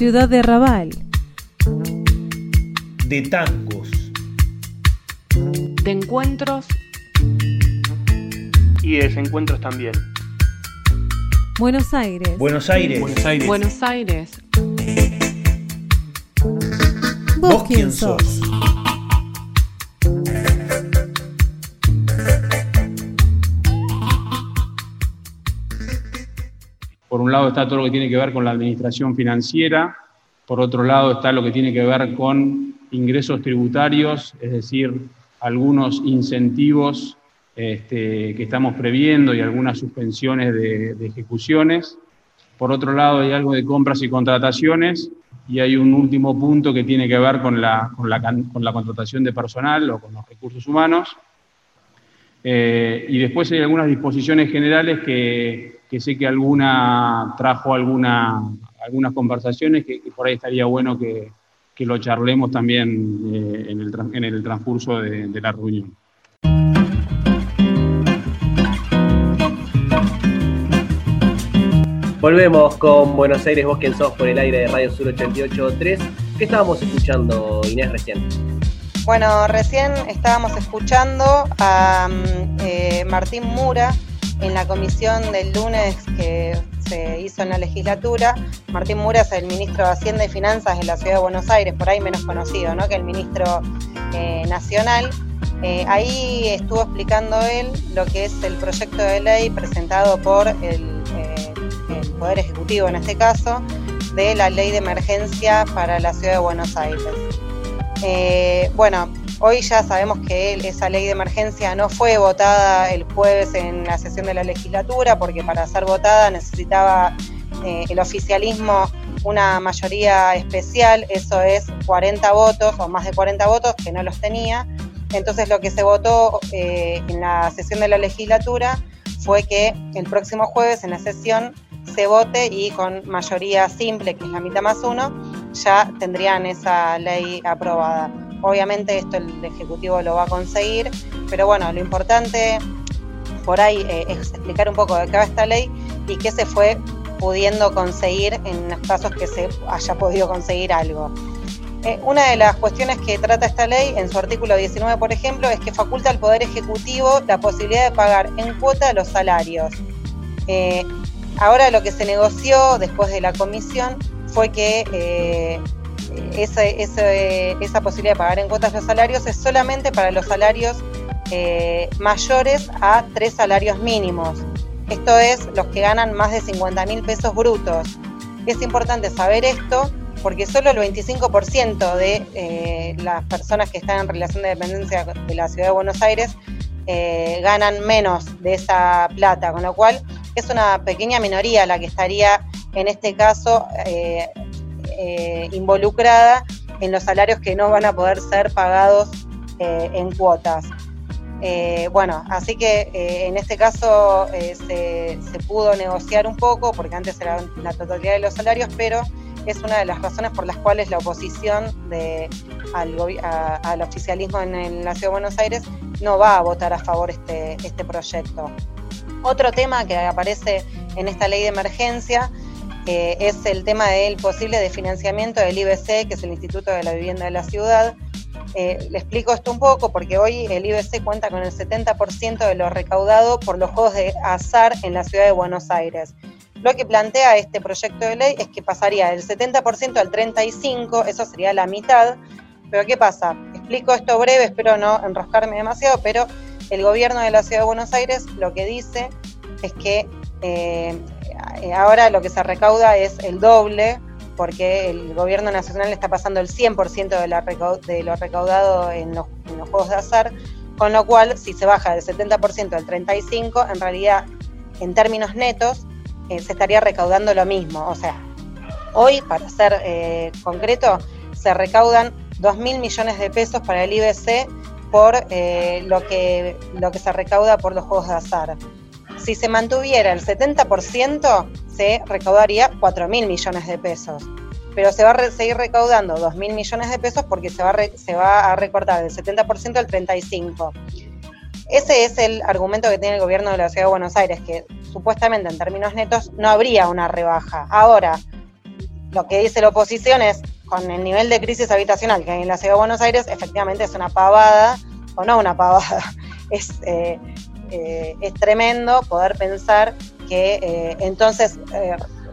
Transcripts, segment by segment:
ciudad de Raval. De tangos. De encuentros. Y de desencuentros también. Buenos Aires. Buenos Aires. Buenos Aires. Buenos Aires. ¿Vos quién sos? Por un lado está todo lo que tiene que ver con la administración financiera, por otro lado está lo que tiene que ver con ingresos tributarios, es decir, algunos incentivos este, que estamos previendo y algunas suspensiones de, ejecuciones. Por otro lado hay algo de compras y contrataciones y hay un último punto que tiene que ver con la contratación de personal o con los recursos humanos. Eh, y después hay algunas disposiciones generales que, que sé que alguna trajo alguna, algunas conversaciones que, que por ahí estaría bueno que, que lo charlemos también eh, en, el, en, el, transcurso de, de la reunión. Volvemos con Buenos Aires, vos quien sos por el aire de Radio Sur 88.3. ¿Qué estábamos escuchando, Inés, recién? Bueno, recién estábamos escuchando a eh, Martín Mura en la comisión del lunes que se hizo en la legislatura. Martín Mura es el ministro de Hacienda y Finanzas de la Ciudad de Buenos Aires, por ahí menos conocido ¿no? que el ministro eh, nacional. Eh, ahí estuvo explicando él lo que es el proyecto de ley presentado por el, eh, el Poder Ejecutivo, en este caso, de la ley de emergencia para la Ciudad de Buenos Aires. Bueno, hoy ya sabemos que esa ley de emergencia no fue votada el jueves en la sesión de la legislatura porque para ser votada necesitaba eh, el oficialismo una mayoría especial, eso es 40 votos o más de 40 votos que no los tenía. Entonces lo que se votó eh, en la sesión de la legislatura fue que el próximo jueves en la sesión se vote y con mayoría simple, que es la mitad más uno, ya tendrían esa ley aprobada. Obviamente esto el Ejecutivo lo va a conseguir, pero bueno, lo importante por ahí eh, es explicar un poco de qué va esta ley y qué se fue pudiendo conseguir en los casos que se haya podido conseguir algo. Eh, una de las cuestiones que trata esta ley, en su artículo 19, por ejemplo, es que faculta al Poder Ejecutivo la posibilidad de pagar en cuota los salarios. Eh, ahora lo que se negoció después de la comisión fue que eh, esa, esa, posibilidad de pagar en cuotas los salarios es solamente para los salarios eh, mayores a tres salarios mínimos. Esto es los que ganan más de 50 mil pesos brutos. Es importante saber esto porque solo el 25% de eh, las personas que están en relación de dependencia de la ciudad de Buenos Aires eh, ganan menos de esa plata, con lo cual es una pequeña minoría la que estaría en este caso eh, involucrada en los salarios que no van a poder ser pagados eh, en cuotas. bueno, así que en este caso se, pudo negociar un poco, porque antes era la totalidad de los salarios, pero es una de las razones por las cuales la oposición al, oficialismo en, en, la Ciudad de Buenos Aires no va a votar a favor este, este proyecto. Otro tema que aparece en esta ley de emergencia eh, es el tema del posible de financiamiento del IBC, que es el Instituto de la Vivienda de la Ciudad. Eh, le explico esto un poco porque hoy el IBC cuenta con el 70% de lo recaudado por los juegos de azar en la ciudad de Buenos Aires. Lo que plantea este proyecto de ley es que pasaría del 70% al 35%, eso sería la mitad. Pero ¿qué pasa? Explico esto breve, espero no enroscarme demasiado, pero el gobierno de la ciudad de Buenos Aires lo que dice es que eh, ahora lo que se recauda es el doble, porque el gobierno nacional está pasando el 100% de, la de lo recaudado en los, juegos de azar, con lo cual si se baja del 70% al 35%, en realidad en términos netos eh, se estaría recaudando lo mismo. O sea, hoy, para ser eh, concreto, se recaudan 2.000 millones de pesos para el IBC por eh, lo, que, lo que se recauda por los juegos de azar. Si se mantuviera el 70%, se recaudaría 4 mil millones de pesos. Pero se va a seguir recaudando 2 mil millones de pesos porque se va, a se va a recortar del 70% al 35%. Ese es el argumento que tiene el gobierno de la Ciudad de Buenos Aires, que supuestamente en términos netos no habría una rebaja. Ahora, lo que dice la oposición es, con el nivel de crisis habitacional que hay en la ciudad de Buenos Aires, efectivamente es una pavada, o no una pavada, es, eh, eh, es tremendo poder pensar que eh, entonces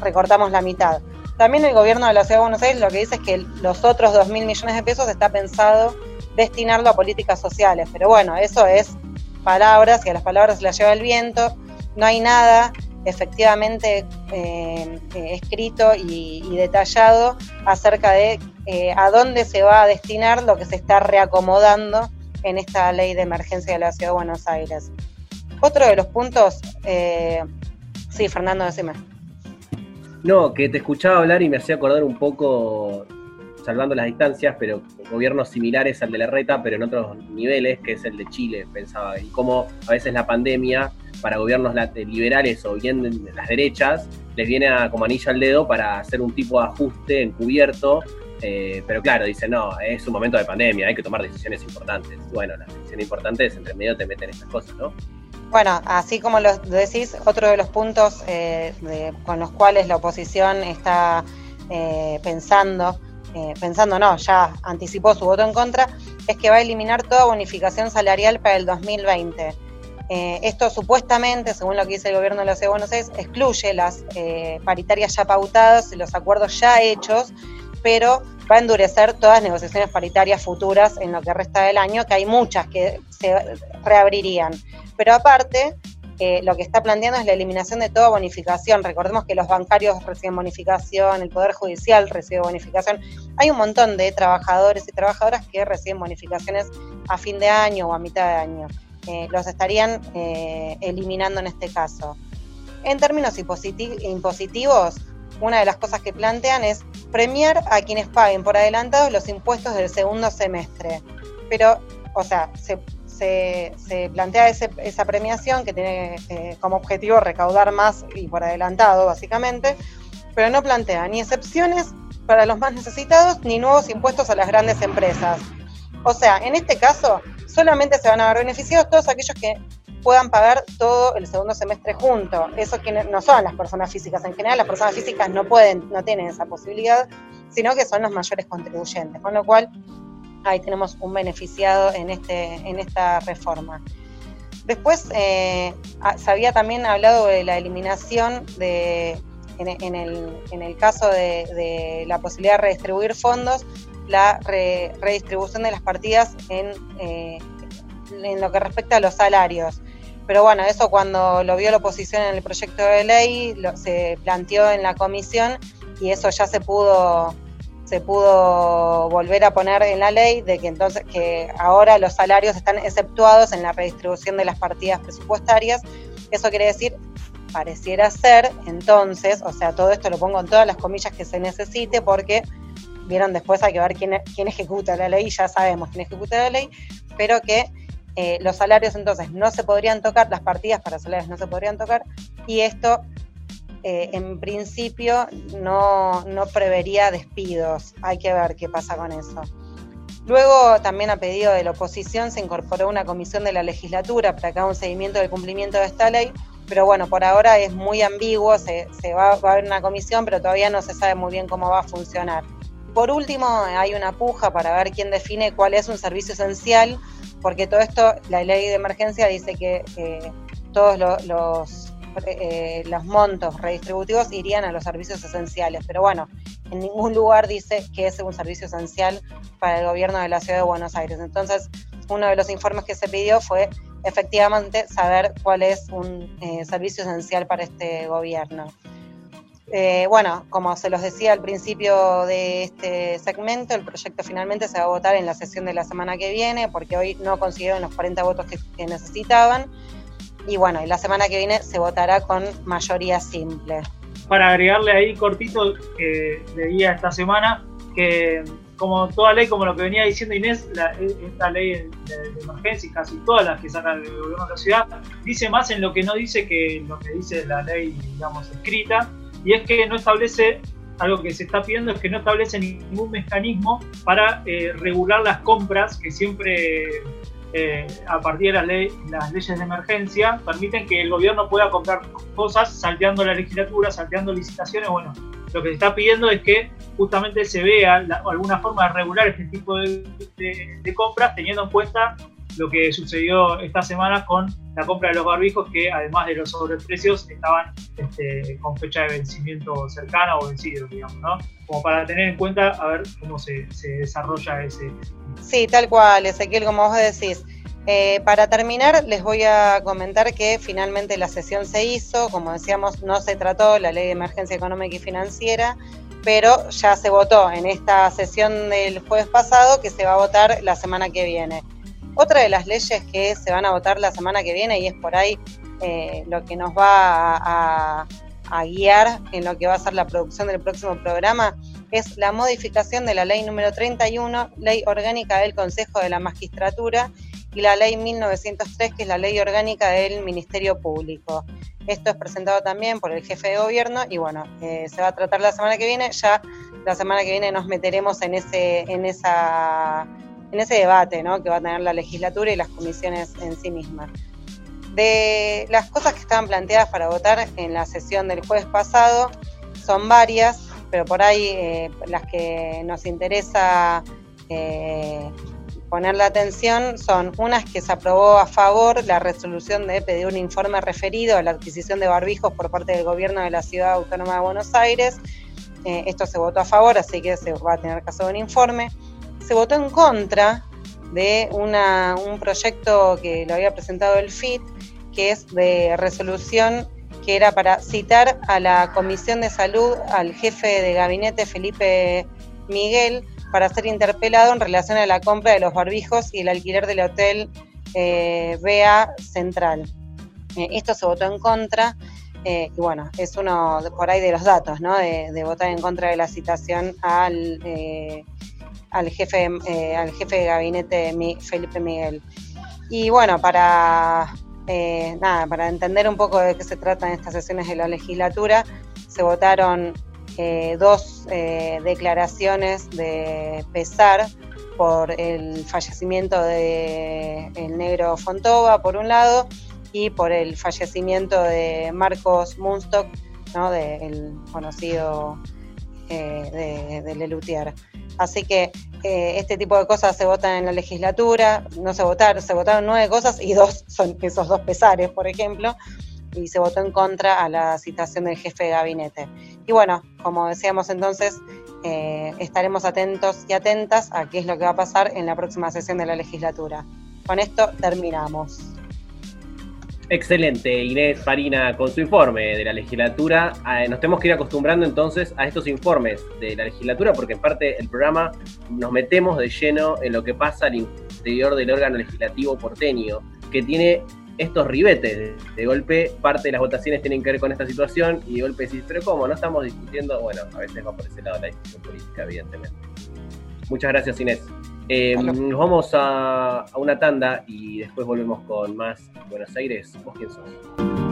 recortamos la mitad. También el gobierno de la Ciudad de Buenos Aires lo que dice es que los otros 2 mil millones de pesos está pensado destinarlo a políticas sociales. Pero bueno, eso es palabras y a las palabras se las lleva el viento. No hay nada efectivamente eh, eh, escrito y, detallado acerca de eh, a dónde se va a destinar lo que se está reacomodando en esta ley de emergencia de la Ciudad de Buenos Aires. Otro de los puntos, sí, Fernando, decime. No, que te escuchaba hablar y me hacía acordar un poco, salvando las distancias, pero gobiernos similares al de la reta, pero en otros niveles, que es el de Chile, pensaba, y cómo a veces la pandemia para gobiernos liberales o bien las derechas, les viene a, como anillo al dedo para hacer un tipo de ajuste encubierto. Eh, pero claro, dicen, no, es un momento de pandemia, hay que tomar decisiones importantes. Bueno, las decisiones importantes entre medio te meten estas cosas, ¿no? Bueno, así como lo decís, otro de los puntos eh, con los cuales la oposición está eh, pensando, eh, pensando no, ya anticipó su voto en contra, es que va a eliminar toda bonificación salarial para el 2020. esto supuestamente, según lo que dice el gobierno de la Ciudad de Buenos Aires, excluye las paritarias ya pautadas los acuerdos ya hechos, pero va a endurecer todas las negociaciones paritarias futuras en lo que resta del año, que hay muchas que se reabrirían. Pero aparte, eh, lo que está planteando es la eliminación de toda bonificación. Recordemos que los bancarios reciben bonificación, el Poder Judicial recibe bonificación. Hay un montón de trabajadores y trabajadoras que reciben bonificaciones a fin de año o a mitad de año. Eh, los estarían eh, eliminando en este caso. En términos impositivos, una de las cosas que plantean es premiar a quienes paguen por adelantado los impuestos del segundo semestre. Pero, o sea, se plantea esa premiación que tiene eh, como objetivo recaudar más y por adelantado, básicamente, pero no plantea ni excepciones para los más necesitados ni nuevos impuestos a las grandes empresas. O sea, en este caso, solamente se van a ver beneficiados todos aquellos que puedan pagar todo el segundo semestre junto. Eso que no son las personas físicas. En general, las personas físicas no pueden, no tienen esa posibilidad, sino que son los mayores contribuyentes. Con lo cual, ahí tenemos un beneficiado en, este, en esta reforma. Después eh, se había también hablado de la eliminación de, en, el, caso de, la posibilidad de redistribuir fondos, la redistribución de las partidas en, eh, en lo que respecta a los salarios. Pero bueno, eso cuando lo vio la oposición en el proyecto de ley, se planteó en la comisión y eso ya se pudo se pudo volver a poner en la ley de que entonces que ahora los salarios están exceptuados en la redistribución de las partidas presupuestarias. Eso quiere decir, pareciera ser, entonces, o sea, todo esto lo pongo en todas las comillas que se necesite porque vieron después hay que ver quién, quién ejecuta la ley, ya sabemos quién ejecuta la ley, pero que eh, los salarios entonces no se podrían tocar, las partidas para salarios no se podrían tocar, y esto eh, en principio no, no prevería despidos. Hay que ver qué pasa con eso. Luego, también a pedido de la oposición, se incorporó una comisión de la legislatura para que haga un seguimiento del cumplimiento de esta ley, pero bueno, por ahora es muy ambiguo, se, va, va, a haber una comisión, pero todavía no se sabe muy bien cómo va a funcionar. Por último, hay una puja para ver quién define cuál es un servicio esencial, porque todo esto, la ley de emergencia dice que todos los eh, los montos redistributivos irían a los servicios esenciales. Pero bueno, en ningún lugar dice que es un servicio esencial para el gobierno de la ciudad de Buenos Aires. Entonces, uno de los informes que se pidió fue efectivamente saber cuál es un eh, servicio esencial para este gobierno. Eh, bueno, como se los decía al principio de este segmento, el proyecto finalmente se va a votar en la sesión de la semana que viene, porque hoy no consiguieron los 40 votos que necesitaban y bueno, y la semana que viene se votará con mayoría simple. Para agregarle ahí cortito que leía esta semana, que como toda ley, como lo que venía diciendo Inés, esta ley de, emergencia y casi todas las que sacan el gobierno de la ciudad, dice más en lo que no dice que lo que dice la ley, digamos, escrita, y es que no establece, algo que se está pidiendo es que no establece ningún mecanismo para eh, regular las compras que siempre eh, a partir de las, las, leyes de emergencia, permiten que el gobierno pueda comprar cosas salteando la legislatura, salteando licitaciones. Bueno, lo que se está pidiendo es que justamente se vea alguna forma de regular este tipo de compras, teniendo en cuenta lo que sucedió esta semana con la compra de los barbijos, que además de los sobreprecios estaban este, con fecha de vencimiento cercana o vencido, digamos, ¿no? Como para tener en cuenta a ver cómo se, desarrolla ese. Sí, tal cual, Ezequiel, como vos decís. Eh, para terminar, les voy a comentar que finalmente la sesión se hizo, como decíamos, no se trató la ley de emergencia económica y financiera, pero ya se votó en esta sesión del jueves pasado que se va a votar la semana que viene. Otra de las leyes que se van a votar la semana que viene y es por ahí eh, lo que nos va a, guiar en lo que va a ser la producción del próximo programa es la modificación de la ley número 31, ley orgánica del Consejo de la Magistratura, y la ley 1903, que es la ley orgánica del Ministerio Público. Esto es presentado también por el jefe de gobierno y bueno, eh, se va a tratar la semana que viene. Ya la semana que viene nos meteremos en, ese, en esa en ese debate ¿no? que va a tener la legislatura y las comisiones en sí mismas. De las cosas que estaban planteadas para votar en la sesión del jueves pasado son varias, pero por ahí eh, las que nos interesa eh, poner la atención son unas que se aprobó a favor la resolución de pedir un informe referido a la adquisición de barbijos por parte del gobierno de la Ciudad Autónoma de Buenos Aires. Eh, esto se votó a favor, así que se va a tener caso de un informe se votó en contra de un proyecto que lo había presentado el FIT, que es de resolución que era para citar a la Comisión de Salud al jefe de gabinete Felipe Miguel para ser interpelado en relación a la compra de los barbijos y el alquiler del hotel eh, BA Central. Eh, esto se votó en contra eh, y bueno, es uno por ahí de los datos, ¿no? De, de votar en contra de la citación al al jefe, eh, al jefe de gabinete Felipe Miguel. Y bueno, para, eh, nada, para entender un poco de qué se trata en estas sesiones de la legislatura, se votaron eh, dos declaraciones de pesar por el fallecimiento de el negro Fontova, por un lado, y por el fallecimiento de Marcos Munstock, ¿no? del conocido de, de Lelutier. Así que eh, este tipo de cosas se votan en la legislatura, no se votaron, se votaron nueve cosas y dos son esos dos pesares, por ejemplo, y se votó en contra a la citación del jefe de gabinete. Y bueno, como decíamos entonces, eh, estaremos atentos y atentas a qué es lo que va a pasar en la próxima sesión de la legislatura. Con esto terminamos. Excelente, Inés Farina, con su informe de la legislatura. Ah, nos tenemos que ir acostumbrando entonces a estos informes de la legislatura, porque en parte el programa nos metemos de lleno en lo que pasa al interior del órgano legislativo porteño, que tiene estos ribetes. De, golpe, parte de las votaciones tienen que ver con esta situación y de golpe decís, pero ¿cómo? ¿No estamos discutiendo? Bueno, a veces va por ese lado la discusión política, evidentemente. Muchas gracias, Inés. Eh, nos vamos a, una tanda y después volvemos con más Buenos Aires. ¿Vos quién sos?